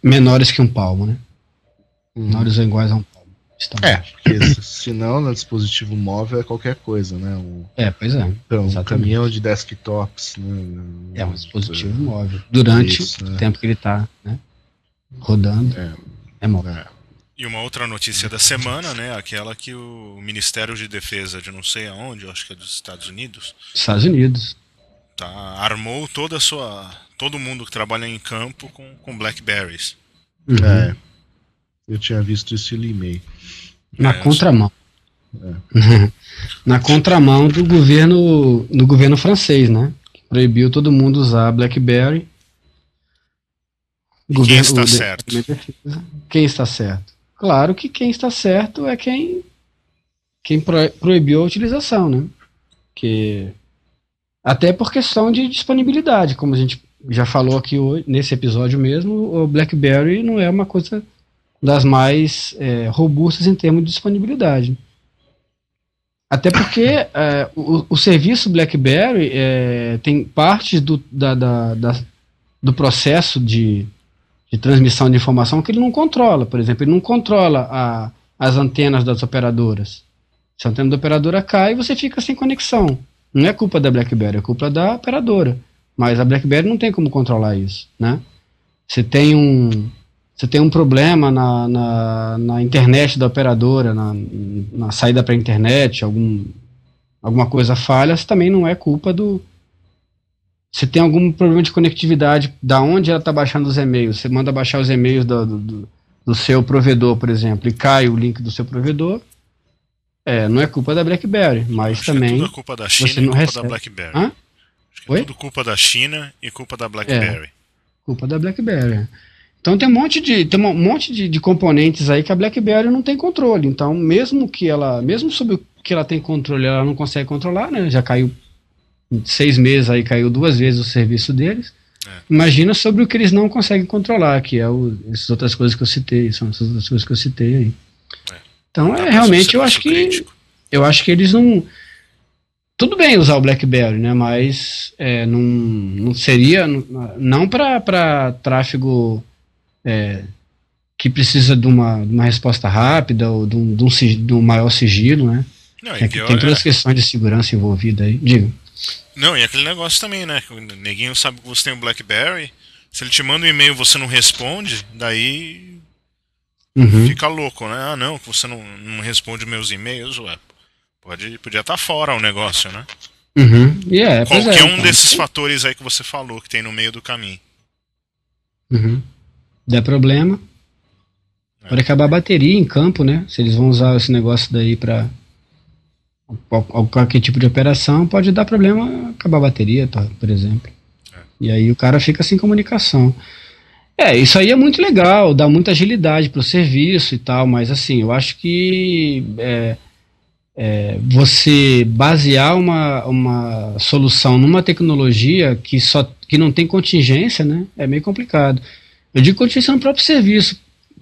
menores que um palmo, né? Menores ou iguais a um palmo. É, porque se- senão no dispositivo móvel é qualquer coisa, né? Um, É, pois é. então, um caminhão de desktops, né? É um dispositivo móvel. Durante Isso, o né? tempo que ele está né, rodando, É. é móvel. É. E uma outra notícia da semana, né? Aquela que o Ministério de Defesa de não sei aonde, acho que é dos Estados Unidos, Estados Unidos. tá, armou toda a sua. todo mundo que trabalha em campo com, com Blackberries. Uhum. É. Eu tinha visto isso e limei. Na É, contramão. Na contramão do governo, do governo francês, né? proibiu todo mundo usar BlackBerry. E quem está certo? Quem está certo? Claro que quem está certo é quem quem pro- proibiu a utilização, né? Que até por questão de disponibilidade, como a gente já falou aqui hoje, nesse episódio mesmo, o BlackBerry não é uma coisa das mais é, robustas em termos de disponibilidade. Até porque é, o, o serviço BlackBerry é, tem partes do, da, da- da- do processo de, de transmissão de informação que ele não controla. Por exemplo, ele não controla a- as antenas das operadoras. Se a antena da operadora cai, você fica sem conexão. Não é culpa da BlackBerry, é culpa da operadora. Mas a BlackBerry não tem como controlar isso, né? Você tem um, você tem um problema na, na, na internet da operadora, na, na saída para a internet, algum, alguma coisa falha, isso também não é culpa do. Se tem algum problema de conectividade, da onde ela está baixando os e-mails, você manda baixar os e-mails do, do, do- seu provedor, por exemplo, e cai o link do seu provedor, é, não é culpa da BlackBerry, mas Acho que é também tudo culpa da China você e não culpa recebe. da BlackBerry. Hã? Acho que é Oi? tudo culpa da China e culpa da BlackBerry. culpa da BlackBerry. Então tem um monte de tem um monte de, de componentes aí que a BlackBerry não tem controle. Então mesmo que ela, mesmo sobre o que ela tem controle, ela não consegue controlar, né? Já caiu seis meses aí caiu duas vezes o serviço deles. É. Imagina sobre o que eles não conseguem controlar, que é o, essas outras coisas que eu citei, são essas outras coisas que eu citei aí. É. Então é realmente eu acho que crítico. eu acho que eles não. Tudo bem usar o BlackBerry, né? Mas é, não, não seria. Não para tráfego é, que precisa de uma, de uma resposta rápida ou de um, de um, de um maior sigilo, né? Não, É que pior, tem é- todas as questões de segurança envolvidas aí. Diga. Não, e aquele negócio também, né? O neguinho sabe que você tem um BlackBerry. Se ele te manda um e-mail e você não responde, daí Uhum. fica louco, né? Ah, não, que você não, não responde meus e-mails, ué. Pode, podia estar fora o negócio, né? Uhum. E é, Qualquer é, um então. desses fatores aí que você falou, que tem no meio do caminho. Uhum. Der problema. É. Pode acabar a bateria em campo, né? Se eles vão usar esse negócio daí para qualquer tipo de operação, pode dar problema acabar a bateria, tá, por exemplo. É. E aí o cara fica sem comunicação. É, isso aí é muito legal, dá muita agilidade para o serviço e tal, mas assim, eu acho que é, é, você basear uma, uma solução numa tecnologia que só que não tem contingência, né, é meio complicado. Eu digo contingência no próprio serviço.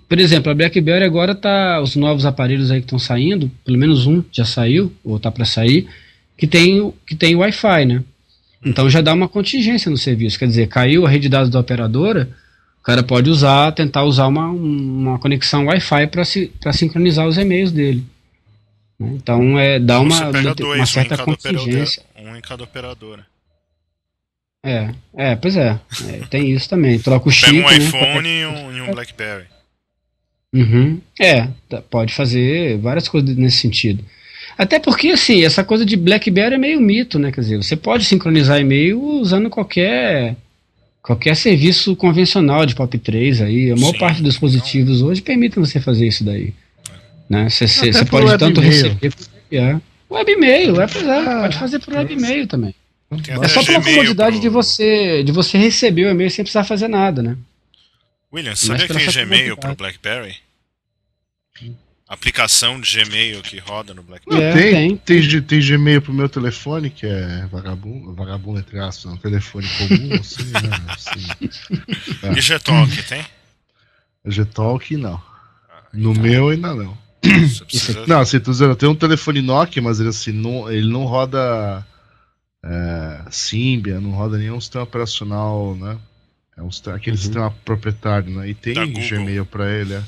Por exemplo, a BlackBerry agora tá os novos aparelhos aí que estão saindo, pelo menos um já saiu ou tá para sair, que tem que tem Wi-Fi, né? Então já dá uma contingência no serviço, quer dizer, caiu a rede de dados da operadora, o cara pode usar, tentar usar uma, uma conexão Wi-Fi para para sincronizar os e-mails dele. né? Então é dá uma, uma um certa operadora, contingência. um em cada operadora. É, é, pois é, é, tem isso também. Troca o chip. Pega um né, iPhone e um, e um BlackBerry. Uhum. É, tá- pode fazer várias coisas nesse sentido. Até porque, assim, essa coisa de BlackBerry é meio mito, né? Quer dizer, você pode sincronizar e-mail usando qualquer qualquer serviço convencional de POP3 aí. A maior Sim, parte dos dispositivos hoje permitem você fazer isso daí. Né? Você, você, pode tanto receber quanto enviar. Webmail, é, pois é, Ah, pode fazer por webmail também. Tem É só pela comodidade pro- de você de você receber o e-mail sem precisar fazer nada, né? William, sabia que tem essa Gmail pro comodidade. BlackBerry? Aplicação de Gmail que roda no Não, BlackBerry. É, tem, tem. tem. Tem Gmail pro meu telefone, que é vagabundo, vagabundo entre aspas, um telefone comum, *laughs* assim, né? Assim. E Gtalk, tem? *coughs* Gtalk, não. No meu ainda não. *coughs* Precisa... Não, assim, tô dizendo, eu tenho um telefone Nokia, mas ele assim, não, ele não roda é, Symbian, não roda nenhum sistema operacional, né? É um, aquele sistema proprietário, né? E tem. Gmail pra ele, é.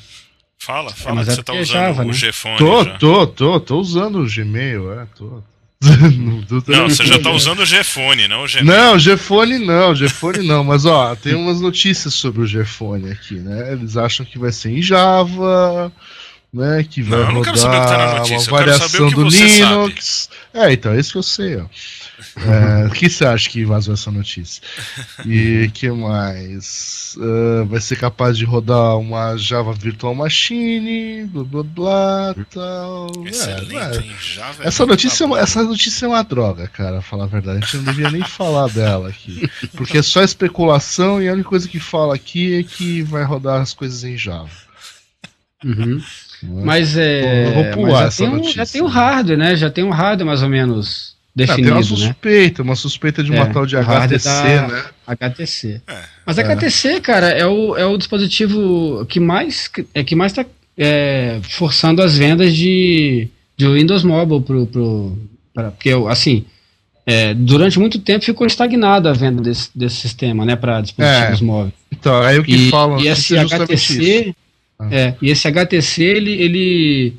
Fala, fala mas que é você tá é usando Java, o né? Gfone Tô, já. tô, tô, tô usando o Gmail, é, tô. *laughs* Não, você já tá usando o Gfone, não o Gmail. Não, Gfone não, Gfone não, mas ó, tem umas notícias sobre o Gfone aqui, né? Eles acham que vai ser em Java, né? Que vai Não, eu não rodar quero saber o que tá na notícia, uma eu quero saber variação o que do você Linux. É, então, é isso que eu sei, ó. É, O que você acha que vazou essa notícia? E *laughs* que mais? Ah, vai ser capaz de rodar uma Java Virtual Machine, blá blá blá tal. É, Excelente, é. hein? Java Essa notícia, é essa notícia é uma droga, cara, pra falar a verdade. A gente não devia nem falar dela aqui. Porque é só especulação e a única coisa que fala aqui é que vai rodar as coisas em Java. Uhum. não é? Mas é. Eu vou pular mas já, essa tem um, notícia. já tem o hardware, né? Já tem um hardware mais ou menos Ah, tem definido, uma né? suspeita, uma suspeita de uma É, tal de HTC, né? HTC. É. Mas a HTC, cara, é o, é o dispositivo que mais é que mais está forçando as vendas de, de Windows Mobile pro, pro pra, porque assim é, durante muito tempo ficou estagnada a venda desse, desse sistema, né, para dispositivos É. móveis. Então, aí o que E, falam e é esse justamente HTC. Ah. é, e esse HTC ele, ele,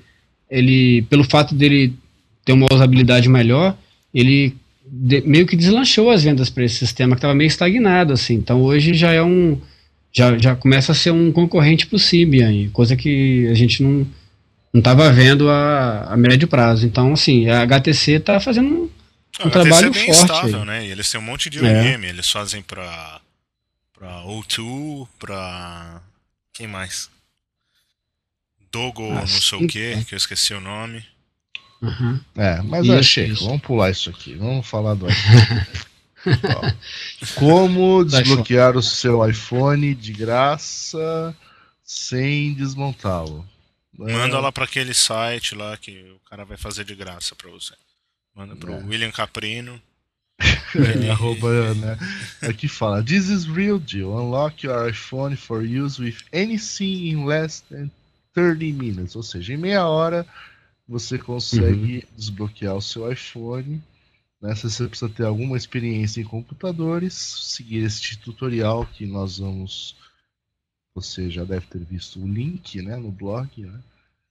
ele, pelo fato dele ter uma usabilidade melhor, ele de- meio que deslanchou as vendas para esse sistema que estava meio estagnado assim. Então hoje já é um, já, já começa a ser um concorrente para o Symbian, coisa que a gente não não estava vendo a, a médio prazo. Então assim, a HTC está fazendo um, um a trabalho é bem forte estável, aí. né? E eles têm um monte de É. OEM, eles fazem pra, pra O2, pra. Quem mais? Dogo, Ah, não sei o sim. que, que eu esqueci o nome. Uhum. É, mas Isso, achei. isso. Vamos pular isso aqui. Vamos falar do *laughs* iPhone. Como desbloquear o seu iPhone de graça sem desmontá-lo? Manda É, lá pra aquele site lá que o cara vai fazer de graça pra você. Manda pro É. William Caprino. *laughs* é, arroba, né? Aqui fala: This is real deal. Unlock your iPhone for use with anything in less than 30 minutes. Ou seja, em meia hora você consegue desbloquear o seu iPhone. Né? Se você precisa ter alguma experiência em computadores, seguir este tutorial que nós vamos. Você já deve ter visto o link né, no blog. Né?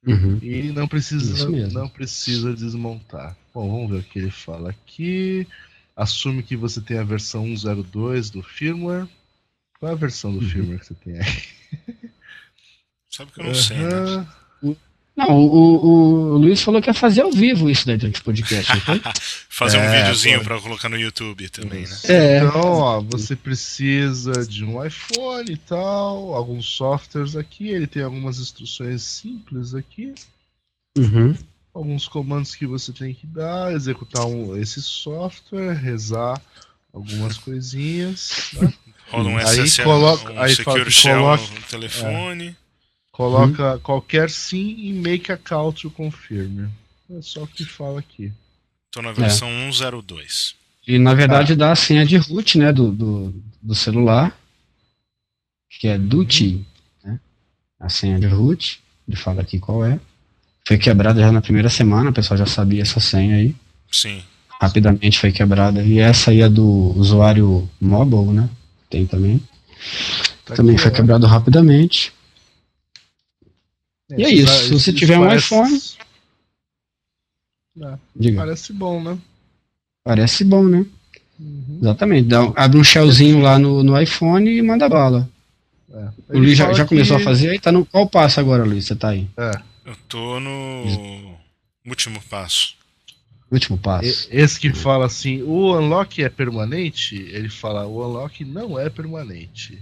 Uhum. E não precisa, não precisa desmontar. Bom, vamos ver o que ele fala aqui. Assume que você tem a versão 1.02 do firmware. Qual é a versão do Uhum. firmware que você tem aí? Sabe que eu não sei, né? Não, o, o, o Luiz falou que ia fazer ao vivo isso daí durante o podcast? *laughs* Fazer um É, videozinho pra colocar no YouTube também, né? É. Então, ó, você precisa de um iPhone e tal, alguns softwares aqui. Ele tem algumas instruções simples aqui, Uhum. alguns comandos que você tem que dar, executar um, esse software, rezar algumas coisinhas. né? Rola um Aí SSL, coloca- um aí fala Secure que Shell coloca- no telefone. Coloca qualquer sim e make account to confirm. É só o que fala aqui. Tô na versão 102. E na verdade dá a senha de root, né, do, do, do celular, que é duty, né? A senha de root, ele fala aqui qual é. Foi quebrada já na primeira semana, o pessoal já sabia essa senha aí. Sim. Rapidamente foi quebrada. E essa aí é do usuário mobile, né? Tem também. Tá também aqui, foi quebrado rapidamente. E é isso, se você tiver um iPhone- É, parece bom, né? Parece bom, né? Uhum. Exatamente. Dá, um- abre um shellzinho lá no, no iPhone e manda bala. É. O Luiz já, já começou que- a fazer aí? Tá no qual passo agora, Luiz? Você tá aí? Eu tô no último passo. Último passo. Esse que fala assim, o unlock é permanente? Ele fala, o unlock não é permanente.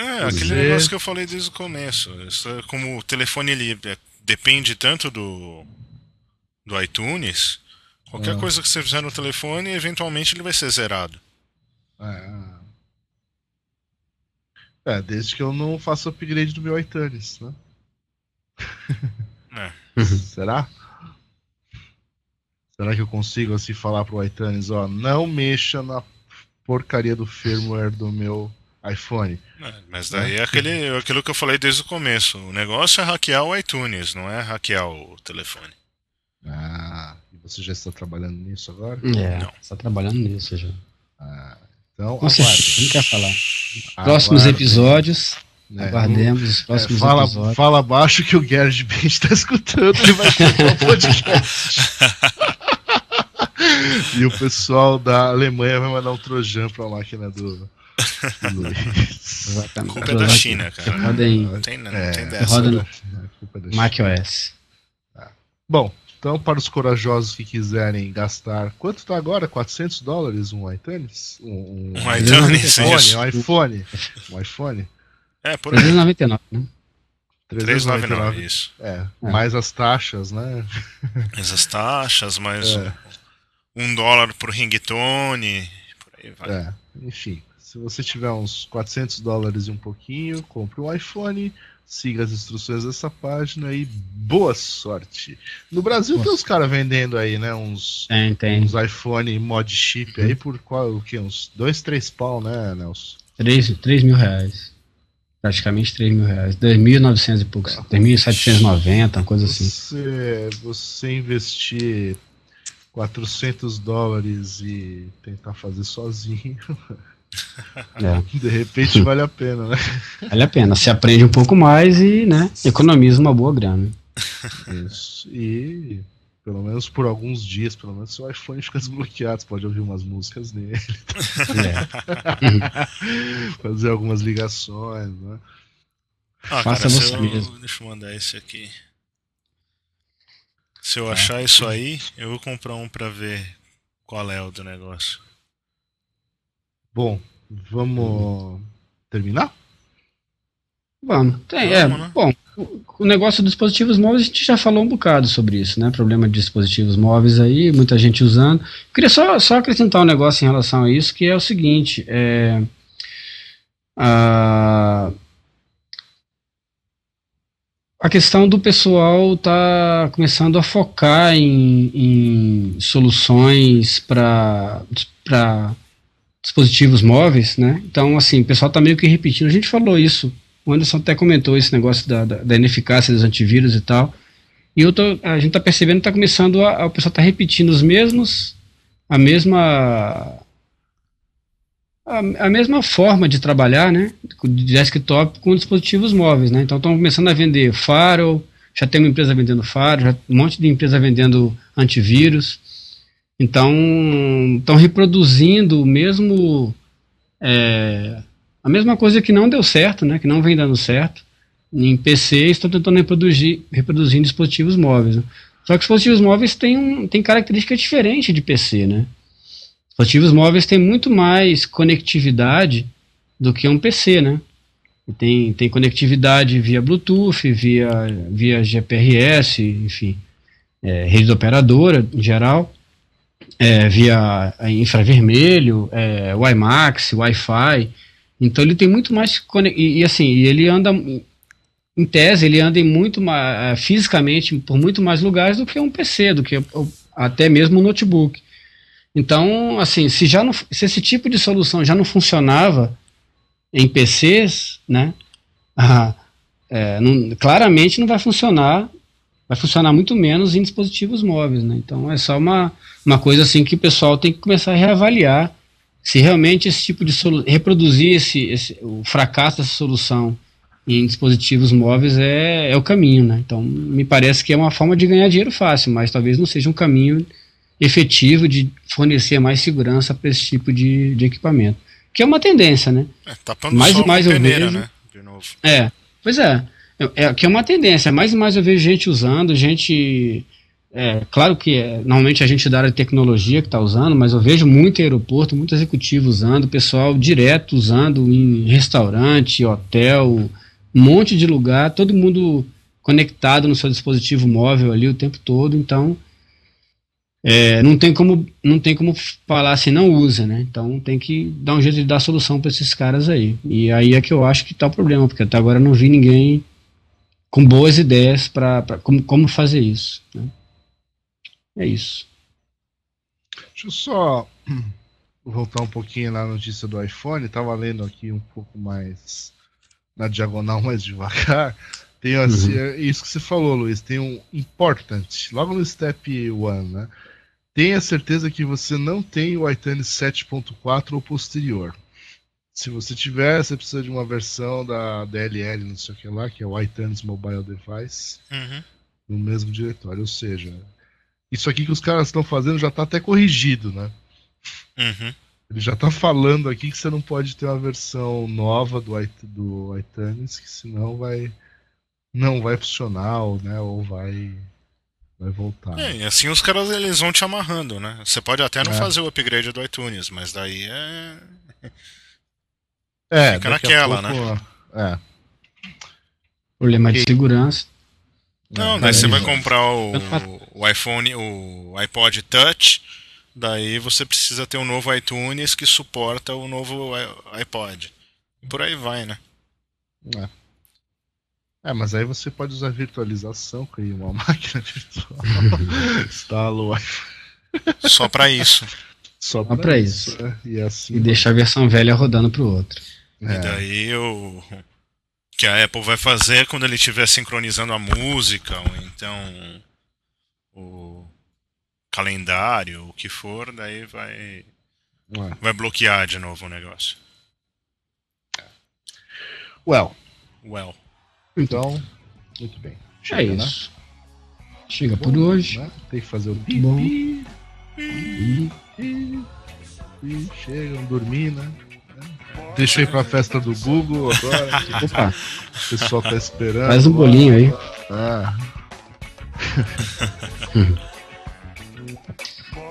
É, aquele é. negócio que eu falei desde o começo. Isso é como o telefone ele é- depende tanto do, do iTunes, qualquer Ah. coisa que você fizer no telefone, eventualmente ele vai ser zerado. Ah. É, desde que eu não faça upgrade do meu iTunes, né? É. *laughs* Será? Será que eu consigo assim falar pro iTunes, ó, não mexa na porcaria do firmware do meu iPhone? É, mas daí é aquele, aquilo que eu falei desde o começo. O negócio é hackear o iTunes, não é hackear o telefone. Ah, e você já está trabalhando nisso agora? É, Não. você tá trabalhando nisso já. Ah, então, Nossa, aguarde. não quer falar. Próximos Aguarde, episódios, né? aguardemos os É, próximos fala, episódios. fala baixo que o Gerd Ben está escutando, ele vai escutar o *laughs* podcast. e o pessoal da Alemanha vai mandar um trojan pra máquina do, Luiz. A Exatamente. culpa é da China, cara. Roda em Não tem, não É, tem dessa. roda no é Mac OS. Bom, Então, para os corajosos que quiserem gastar, quanto tá agora? 400 dólares um iTunes? Um, Um iTunes, *laughs* iPhone, isso. um iPhone. Um iPhone. É, por aí. 399, né? 399, isso. É, É. mais as taxas, né? Essas taxas, mais É. um dólar pro ringtone. Por aí vai. É, enfim. Se você tiver uns 400 dólares e um pouquinho, compre um iPhone, siga as instruções dessa página e boa sorte. No Brasil Boa tem uns caras vendendo aí, né? Uns, Tem, tem. uns iPhone mod chip aí por qual, o quê? Uns 2, 3 pau, né, Nelson? 3, 3 mil reais. Praticamente 3 mil reais. 2.900 e poucos. 2.790, uma coisa assim. Você, você investir 400 dólares e tentar fazer sozinho, *laughs* *laughs* É, de repente vale a pena, né? vale a pena. Você aprende um pouco mais e, né, economiza uma boa grana. Isso. E pelo menos por alguns dias, pelo menos seu iPhone fica desbloqueado. Você pode ouvir umas músicas nele, É. *laughs* fazer algumas ligações, né? Ah, Faça cara, você eu, mesmo. deixa eu mandar esse aqui. Se eu achar isso aí, eu vou comprar um pra ver qual é o do negócio. Bom, vamos terminar? Vamos. Tem, é, Vamos, né? bom, o- negócio dos dispositivos móveis, a gente já falou um bocado sobre isso, né? Problema de dispositivos móveis aí, muita gente usando. Queria só, só acrescentar um negócio em relação a isso, que é o seguinte, é, a, a questão do pessoal tá começando a focar em, em soluções para dispositivos móveis, né? Então, assim, o pessoal tá meio que repetindo. A gente falou isso o Anderson até comentou esse negócio da, da, da ineficácia dos antivírus e tal. E eu tô, a gente está percebendo está começando a, a- o pessoal está repetindo os mesmos, a mesma a, a mesma forma de trabalhar, né, de desktop com dispositivos móveis, né. Então estão começando a vender firewall, já tem uma empresa vendendo firewall, um monte de empresa vendendo antivírus. Então estão reproduzindo o mesmo é, a mesma coisa que não deu certo, né, que não vem dando certo em PC, estão tentando reproduzir, reproduzir em dispositivos móveis. né. Só que dispositivos móveis têm, um, têm característica diferente de PC, né? Dispositivos móveis têm muito mais conectividade do que um PC, né? Tem, tem conectividade via Bluetooth, via, via GPRS, enfim, é, rede operadora em geral, é, via infravermelho, é, WiMAX, Wi-Fi. Então ele tem muito mais e, e assim, ele anda em tese ele anda em muito mais fisicamente por muito mais lugares do que um PC, do que até mesmo um notebook. Então, assim, se já não, se esse tipo de solução já não funcionava em PCs, né? *laughs* ah, é, não- claramente não vai funcionar, vai funcionar muito menos em dispositivos móveis, né? Então é só uma, uma coisa assim que o pessoal tem que começar a reavaliar se realmente esse tipo de reproduzir esse, esse, o fracasso dessa solução em dispositivos móveis é, é o caminho, né? Então me parece que é uma forma de ganhar dinheiro fácil, mas talvez não seja um caminho efetivo de fornecer mais segurança para esse tipo de, de equipamento, que é uma tendência, né? É, tapando Mais e mais eu peneira, vejo. né? De novo. É, pois é. É, é que é uma tendência. Mais e mais eu vejo gente usando, gente. É, claro que é, normalmente a gente da área de tecnologia que está usando, mas eu vejo muito aeroporto, muito executivo usando, pessoal direto usando em restaurante, hotel, um monte de lugar, todo mundo conectado no seu dispositivo móvel ali o tempo todo, então é, não tem como não tem como falar assim não usa, né? Então tem que dar um jeito de dar solução para esses caras aí. E aí é que eu acho que tá o problema, porque até agora eu não vi ninguém com boas ideias para como, como fazer isso. né? É isso. Deixa eu só *clears throat* voltar um pouquinho na notícia do iPhone. Tava lendo aqui um pouco mais na diagonal, *laughs* mais devagar. Tem assim, é isso que você falou, Luiz. Tem um important, logo no step 1, né? Tenha certeza que você não tem o iTunes 7.4 ou posterior. Se você tiver, você precisa de uma versão da DLL, não sei o que lá, que é o iTunes Mobile Device Uhum. no mesmo diretório. Ou seja, isso aqui que os caras estão fazendo já está até corrigido, né? Uhum. Ele já está falando aqui que você não pode ter uma versão nova do, do iTunes, que senão vai não vai funcionar, ou, né? Ou vai vai voltar. É, e assim os caras eles vão te amarrando, né? Você pode até não É. fazer o upgrade do iTunes, mas daí é. É, Fica naquela, pouco, É. Problema de Ok. segurança. Não, É, daí você vai comprar o, o iPhone, o iPod Touch, daí você precisa ter um novo iTunes que suporta o novo iPod. E por aí vai, né? É. É, mas aí você pode usar virtualização, cria uma *laughs* máquina virtual, *laughs* instala o iPhone Só pra isso. só Só pra, pra isso. né? E assim. E deixar a versão velha rodando pro outro. E É, daí o que a Apple vai fazer quando ele estiver sincronizando a música, ou então o calendário, o que for, daí vai, é. vai bloquear de novo o negócio. Well, Well. então, muito bem. É Chega, né? isso. Chega por hoje. Né? Tem que fazer o Muito bom. pipi. Pi, pi, pi, Chegam, dormir, né? Deixa eu ir pra festa do Google agora, *laughs* que Opa, o pessoal tá esperando. faz um bolinho aí. Ah,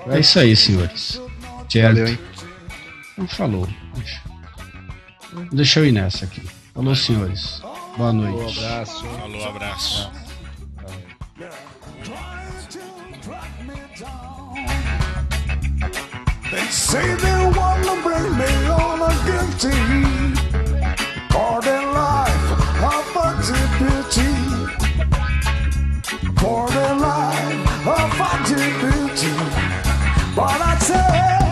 É isso aí, senhores. valeu, Certo? hein? Então falou. Deixa- eu ir nessa aqui. Falou, senhores. Boa Um noite. abraço. hein? Falou, abraço. trying They say they want to bring me on a guilty Part in life of a deputy. For in life of positivity But I say